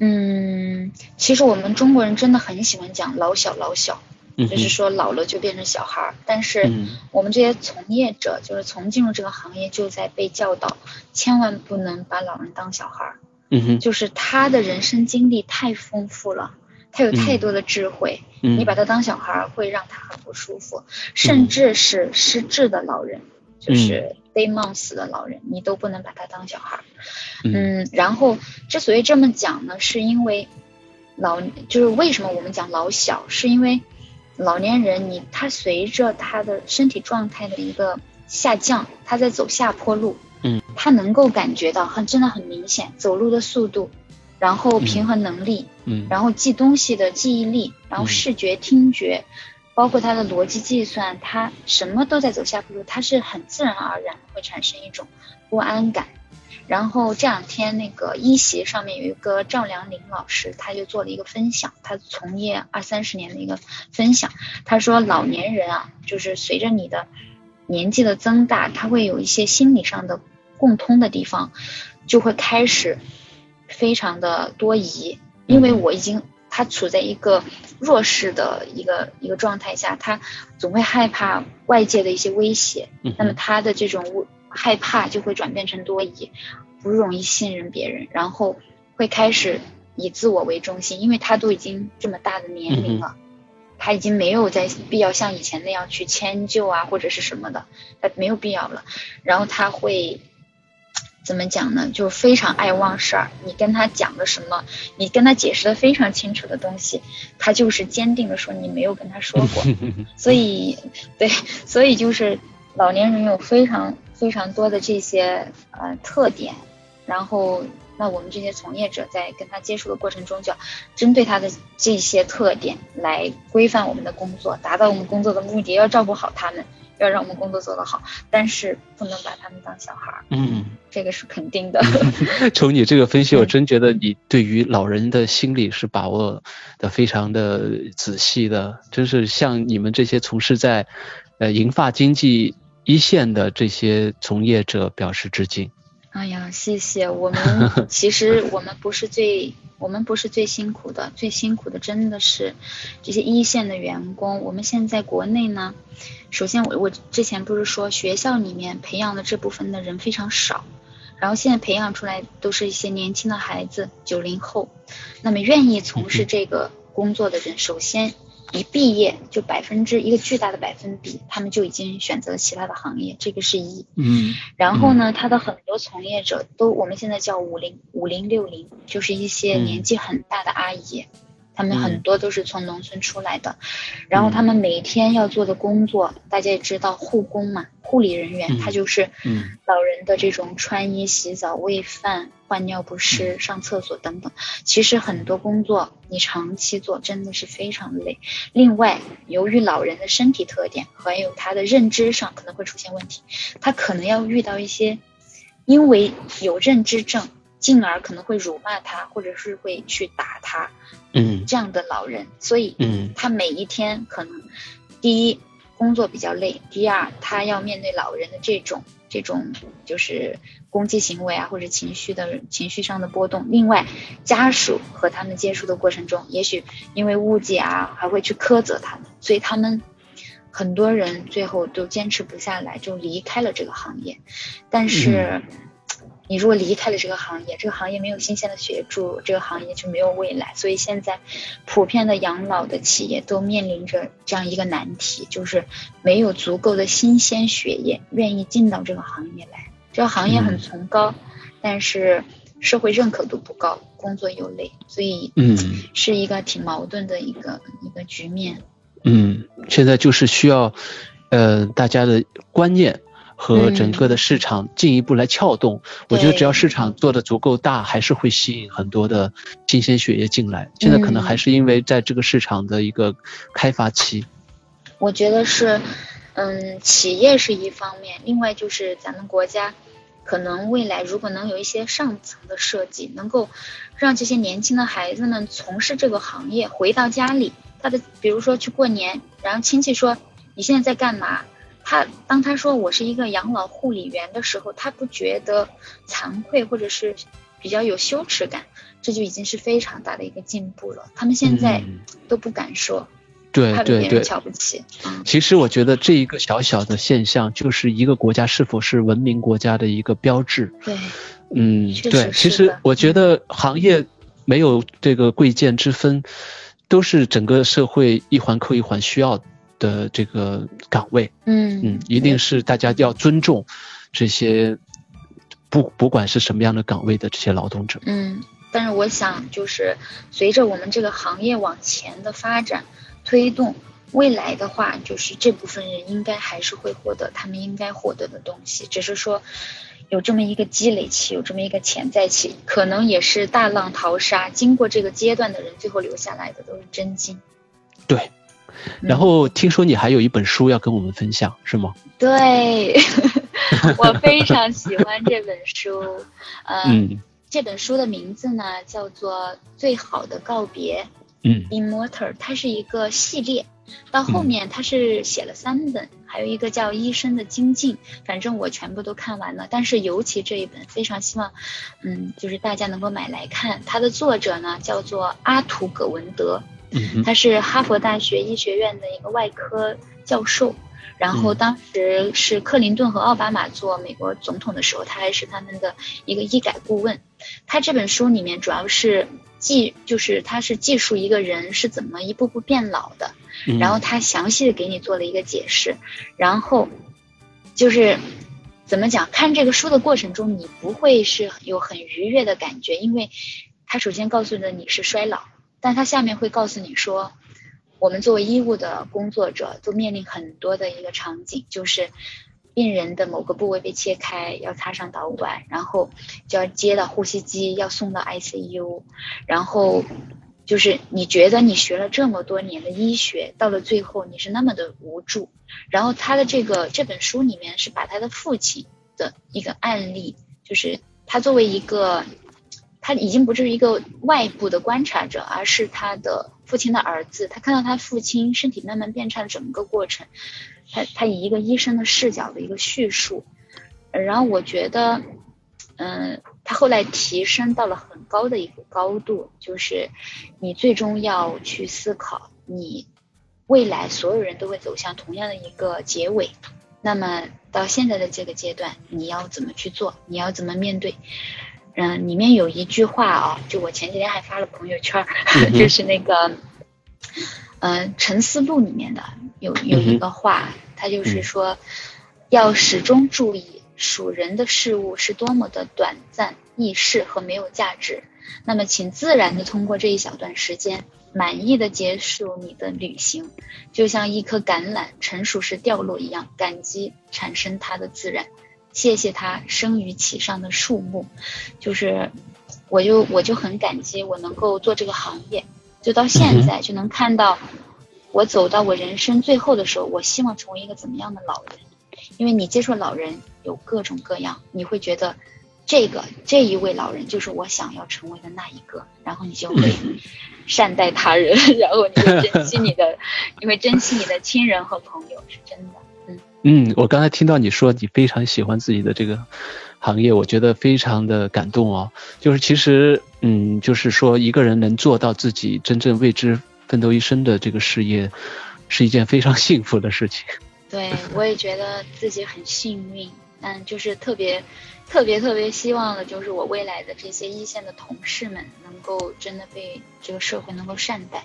嗯，其实我们中国人真的很喜欢讲老小老小，就是说老了就变成小孩。但是我们这些从业者，就是从进入这个行业就在被教导，千万不能把老人当小孩。嗯哼，就是他的人生经历太丰富了。他有太多的智慧，你把他当小孩会让他很不舒服，甚至是失智的老人，就是 day months 的老人，你都不能把他当小孩。嗯，然后之所以这么讲呢，是因为老就是为什么我们讲老小，是因为老年人你他随着他的身体状态的一个下降，他在走下坡路，嗯，他能够感觉到很真的很明显，走路的速度。然后平衡能力，嗯，然后记东西的记忆力，然后视觉、听觉，包括他的逻辑计算，他什么都在走下坡路，他是很自然而然会产生一种不安感。然后这两天那个一席上面有一个赵良林老师，他就做了一个分享，他从业二三十年的一个分享。他说老年人啊，就是随着你的年纪的增大，他会有一些心理上的共通的地方，就会开始。非常的多疑，因为我已经他处在一个弱势的一个一个状态下，他总会害怕外界的一些威胁，那么他的这种害怕就会转变成多疑，不容易信任别人，然后会开始以自我为中心，因为他都已经这么大的年龄了，他已经没有在必要像以前那样去迁就啊或者是什么的，他没有必要了，然后他会。怎么讲呢？就非常爱忘事儿。你跟他讲了什么，你跟他解释的非常清楚的东西，他就是坚定的说你没有跟他说过。所以，对，所以就是老年人有非常非常多的这些呃特点，然后那我们这些从业者在跟他接触的过程中，就要针对他的这些特点来规范我们的工作，达到我们工作的目的，要照顾好他们。要让我们工作做得好，但是不能把他们当小孩儿。嗯，这个是肯定的。从你这个分析，我真觉得你对于老人的心理是把握的非常的仔细的。真是像你们这些从事在呃银发经济一线的这些从业者表示致敬。哎呀，谢谢我们。其实我们不是最，我们不是最辛苦的，最辛苦的真的是这些一线的员工。我们现在国内呢，首先我我之前不是说学校里面培养的这部分的人非常少，然后现在培养出来都是一些年轻的孩子，九零后，那么愿意从事这个工作的人，首先。一毕业就百分之一个巨大的百分比，他们就已经选择了其他的行业，这个是一。嗯。然后呢，他的很多从业者都我们现在叫五零五零六零，就是一些年纪很大的阿姨。他们很多都是从农村出来的，然后他们每天要做的工作，大家也知道，护工嘛，护理人员，他就是老人的这种穿衣、洗澡、喂饭、换尿不湿、上厕所等等。其实很多工作你长期做真的是非常累。另外，由于老人的身体特点还有他的认知上可能会出现问题，他可能要遇到一些因为有认知症。进而可能会辱骂他，或者是会去打他，嗯，这样的老人，所以，嗯，他每一天可能，第一工作比较累，第二他要面对老人的这种这种就是攻击行为啊，或者情绪的情绪上的波动。另外，家属和他们接触的过程中，也许因为误解啊，还会去苛责他们，所以他们很多人最后都坚持不下来，就离开了这个行业。但是。你如果离开了这个行业，这个行业没有新鲜的血注，这个行业就没有未来。所以现在，普遍的养老的企业都面临着这样一个难题，就是没有足够的新鲜血液愿意进到这个行业来。这个行业很崇高，但是社会认可度不高，工作又累，所以嗯，是一个挺矛盾的一个一个局面。嗯，现在就是需要呃大家的观念。和整个的市场进一步来撬动，我觉得只要市场做的足够大，还是会吸引很多的新鲜血液进来。现在可能还是因为在这个市场的一个开发期。我觉得是，嗯，企业是一方面，另外就是咱们国家，可能未来如果能有一些上层的设计，能够让这些年轻的孩子们从事这个行业，回到家里，他的比如说去过年，然后亲戚说你现在在干嘛？他当他说我是一个养老护理员的时候，他不觉得惭愧或者是比较有羞耻感，这就已经是非常大的一个进步了。他们现在都不敢说，对对对，瞧不起。其实我觉得这一个小小的现象，就是一个国家是否是文明国家的一个标志。对，嗯，对。其实我觉得行业没有这个贵贱之分，都是整个社会一环扣一环需要的。的这个岗位，嗯嗯，一定是大家要尊重这些不不管是什么样的岗位的这些劳动者，嗯，但是我想就是随着我们这个行业往前的发展推动，未来的话就是这部分人应该还是会获得他们应该获得的东西，只是说有这么一个积累期，有这么一个潜在期，可能也是大浪淘沙，经过这个阶段的人，最后留下来的都是真金，对。然后听说你还有一本书要跟我们分享，是吗？对，我非常喜欢这本书。嗯，这本书的名字呢叫做《最好的告别》。嗯，Immortal，它是一个系列，到后面它是写了三本，还有一个叫《医生的精进》。反正我全部都看完了，但是尤其这一本，非常希望，嗯，就是大家能够买来看。它的作者呢叫做阿图·葛文德。他是哈佛大学医学院的一个外科教授，然后当时是克林顿和奥巴马做美国总统的时候，他还是他们的一个医改顾问。他这本书里面主要是记，就是他是记述一个人是怎么一步步变老的，然后他详细的给你做了一个解释，然后就是怎么讲，看这个书的过程中，你不会是有很愉悦的感觉，因为他首先告诉的你是衰老。但他下面会告诉你说，我们作为医务的工作者，都面临很多的一个场景，就是病人的某个部位被切开，要插上导管，然后就要接到呼吸机，要送到 ICU，然后就是你觉得你学了这么多年的医学，到了最后你是那么的无助。然后他的这个这本书里面是把他的父亲的一个案例，就是他作为一个。他已经不是一个外部的观察者，而是他的父亲的儿子，他看到他父亲身体慢慢变差的整个过程，他他以一个医生的视角的一个叙述，然后我觉得，嗯，他后来提升到了很高的一个高度，就是你最终要去思考，你未来所有人都会走向同样的一个结尾，那么到现在的这个阶段，你要怎么去做？你要怎么面对？嗯，里面有一句话啊，就我前几天还发了朋友圈，就是那个，嗯，《沉思录》里面的有有一个话，他就是说，要始终注意属人的事物是多么的短暂、易逝和没有价值。那么，请自然的通过这一小段时间，满意的结束你的旅行，就像一颗橄榄成熟时掉落一样，感激产生它的自然。谢谢他生于其上的树木，就是，我就我就很感激我能够做这个行业，就到现在就能看到，我走到我人生最后的时候，我希望成为一个怎么样的老人？因为你接触老人有各种各样，你会觉得这个这一位老人就是我想要成为的那一个，然后你就会 善待他人，然后你会珍惜你的，你会珍惜你的亲人和朋友，是真的。嗯，我刚才听到你说你非常喜欢自己的这个行业，我觉得非常的感动哦。就是其实，嗯，就是说一个人能做到自己真正为之奋斗一生的这个事业，是一件非常 幸福的事情。对，我也觉得自己很幸运，嗯，就是特别特别特别希望的，就是我未来的这些一线的同事们能够真的被这个社会能够善待。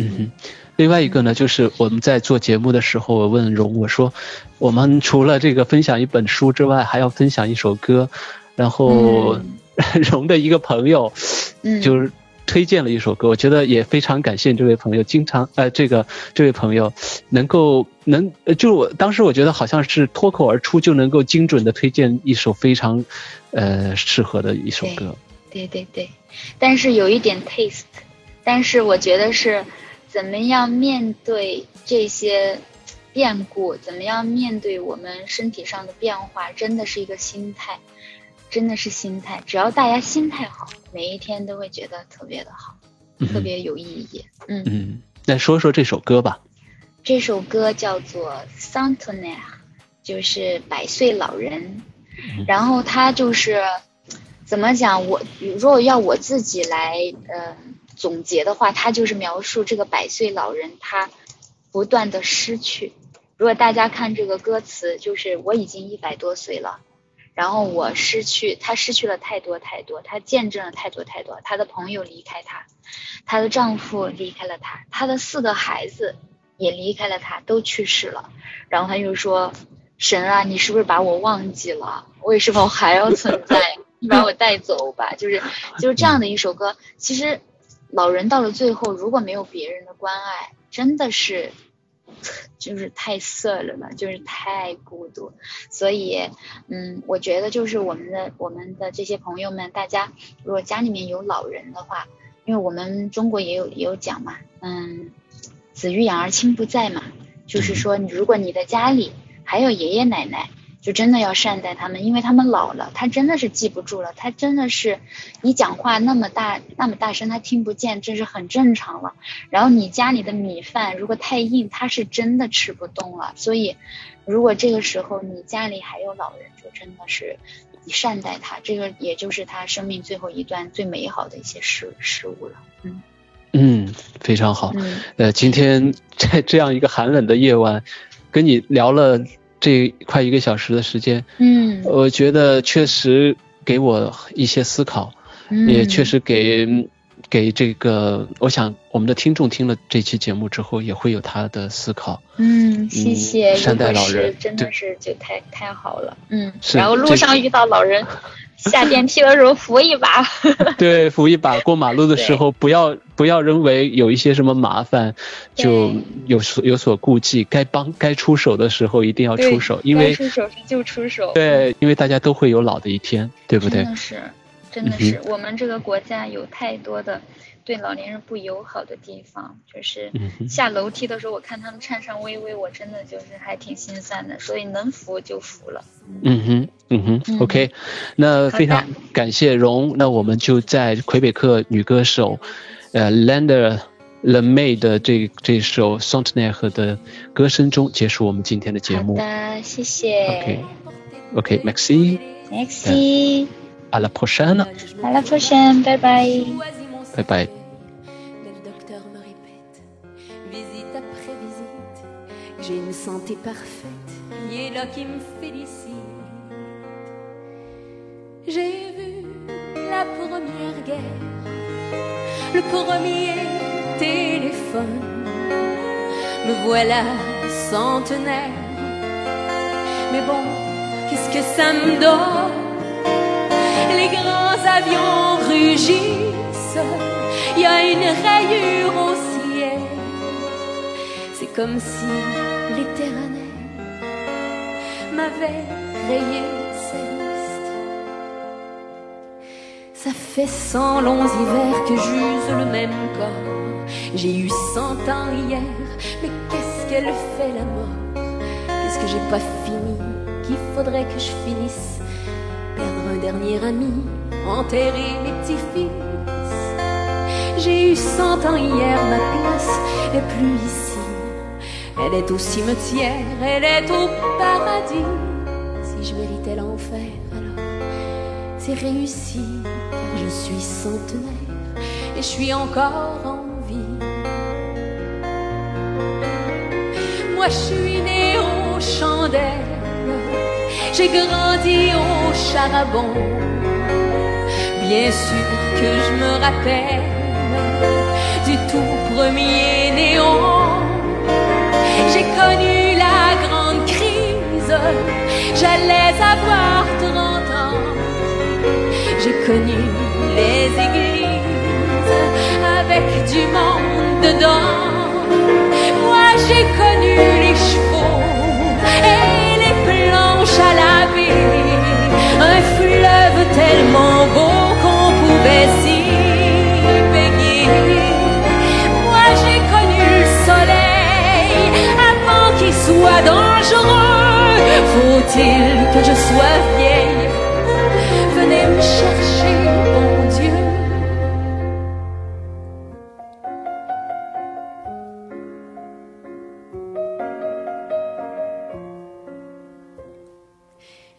嗯哼，另外一个呢，就是我们在做节目的时候，我问荣，我说，我们除了这个分享一本书之外，还要分享一首歌，然后 荣的一个朋友，就是推荐了一首歌，我觉得也非常感谢这位朋友，经常呃，这个这位朋友能够能，就我当时我觉得好像是脱口而出就能够精准的推荐一首非常呃适合的一首歌，对对对，但是有一点 taste，但是我觉得是。怎么样面对这些变故？怎么样面对我们身体上的变化？真的是一个心态，真的是心态。只要大家心态好，每一天都会觉得特别的好，特别有意义。嗯嗯，那说说这首歌吧。这首歌叫做《Centenaire》，就是百岁老人。然后他就是怎么讲？我如果要我自己来，嗯。总结的话，他就是描述这个百岁老人他不断的失去。如果大家看这个歌词，就是我已经一百多岁了，然后我失去他失去了太多太多，他见证了太多太多，他的朋友离开他，她的丈夫离开了他，他的四个孩子也离开了他，都去世了。然后他又说：“神啊，你是不是把我忘记了？为什么我还要存在？你把我带走吧。”就是就是这样的一首歌，其实。老人到了最后，如果没有别人的关爱，真的是 就是太色了嘛，就是太孤独。所以，嗯，我觉得就是我们的我们的这些朋友们，大家如果家里面有老人的话，因为我们中国也有也有讲嘛，嗯，子欲养而亲不在嘛，就是说你如果你的家里还有爷爷奶奶。就真的要善待他们，因为他们老了，他真的是记不住了，他真的是你讲话那么大那么大声，他听不见，这是很正常了。然后你家里的米饭如果太硬，他是真的吃不动了。所以，如果这个时候你家里还有老人，就真的是你善待他，这个也就是他生命最后一段最美好的一些事事物了。嗯嗯，非常好。呃，今天在这样一个寒冷的夜晚，跟你聊了。这快一个小时的时间，嗯，我觉得确实给我一些思考，也确实给给这个，我想我们的听众听了这期节目之后也会有他的思考。嗯，谢谢，善待老人，真的是就太太好了。嗯，然后路上遇到老人。下电梯的时候扶一把，对，扶一把。过马路的时候不要不要认为有一些什么麻烦，就有所有所顾忌。该帮该出手的时候一定要出手，因为出手时就出手。对，因为大家都会有老的一天，对不对？真的是，真的是，我们这个国家有太多的。对老年人不友好的地方，就是下楼梯的时候，我看他们颤颤巍巍，我真的就是还挺心酸的。所以能扶就扶了。嗯哼，嗯哼，OK，那非常感谢荣。那我们就在魁北克女歌手呃 Lander 冷妹的这这首 Centenaire 的歌声中结束我们今天的节目。好的，谢谢。OK，OK，Merci。À la prochaine. À la prochaine. Bye bye. Bye bye. Le docteur me répète, visite après visite, j'ai une santé parfaite. Il est là qui me félicite. J'ai vu la première guerre, le premier téléphone. Me voilà centenaire. Mais bon, qu'est-ce que ça me donne? Les grands avions rugissent, il y a une rayure au ciel. C'est comme si l'éternel m'avait rayé sa liste. Ça fait cent longs hivers que j'use le même corps. J'ai eu cent ans hier, mais qu'est-ce qu'elle fait la mort? Qu'est-ce que j'ai pas fini? Qu'il faudrait que je finisse Perdre un dernier ami, enterrer mes petits-fils. J'ai eu cent ans hier, ma place est plus ici. Elle est au cimetière, elle est au paradis. Si je méritais l'enfer, alors c'est réussi, car je suis centenaire et je suis encore en vie. Moi, je suis né aux chandelles, j'ai grandi au charbon. Bien sûr que je me rappelle du tout premier néon j'ai connu la grande crise, j'allais avoir 30 ans. J'ai connu les églises avec du monde dedans. Moi j'ai connu les Faut-il que je sois vieille? Venez me chercher, bon Dieu.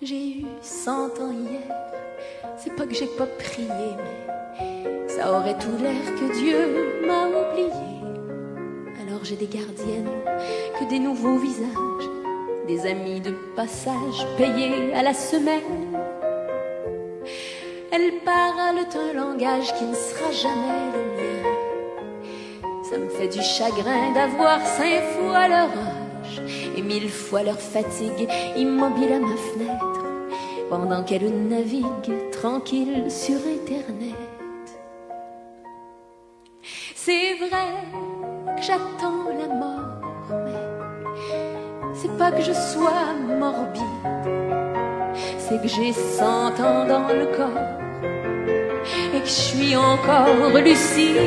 J'ai eu cent ans hier, c'est pas que j'ai pas prié, mais ça aurait tout l'air que Dieu m'a oublié. Alors j'ai des gardiennes, que des nouveaux visages, des amis de passage payés à la semaine. Elles parlent un langage qui ne sera jamais le mien. Ça me fait du chagrin d'avoir cinq fois leur âge et mille fois leur fatigue immobile à ma fenêtre pendant qu'elles naviguent tranquille sur Internet. C'est vrai que j'attends la mort, c'est pas que je sois morbide, c'est que j'ai cent ans dans le corps et que je suis encore lucide.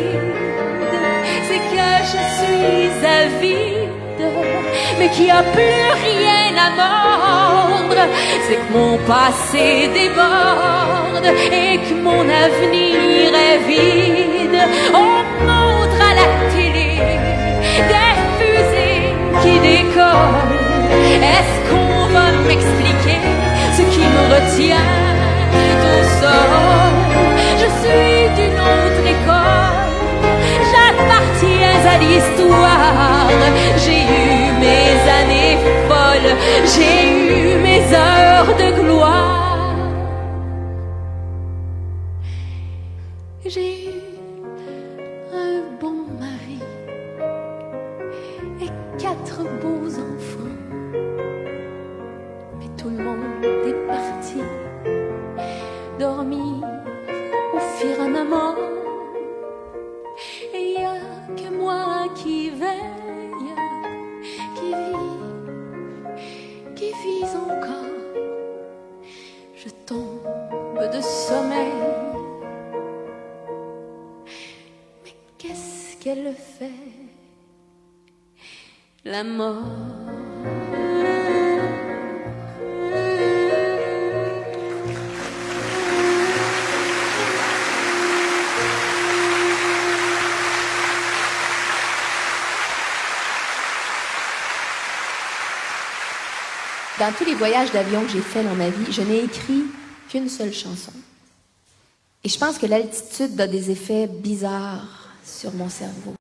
C'est que je suis avide, mais qu'il n'y a plus rien à mordre. C'est que mon passé déborde et que mon avenir est vide. On montre à la télé des fusées qui décollent. Est-ce qu'on va m'expliquer ce qui me retient au sol? Je suis d'une autre école. J'appartiens à l'histoire. J'ai eu mes années folles. J'ai eu mes heures de gloire. Dans tous les voyages d'avion que j'ai fait dans ma vie, je n'ai écrit qu'une seule chanson. Et je pense que l'altitude a des effets bizarres sur mon cerveau.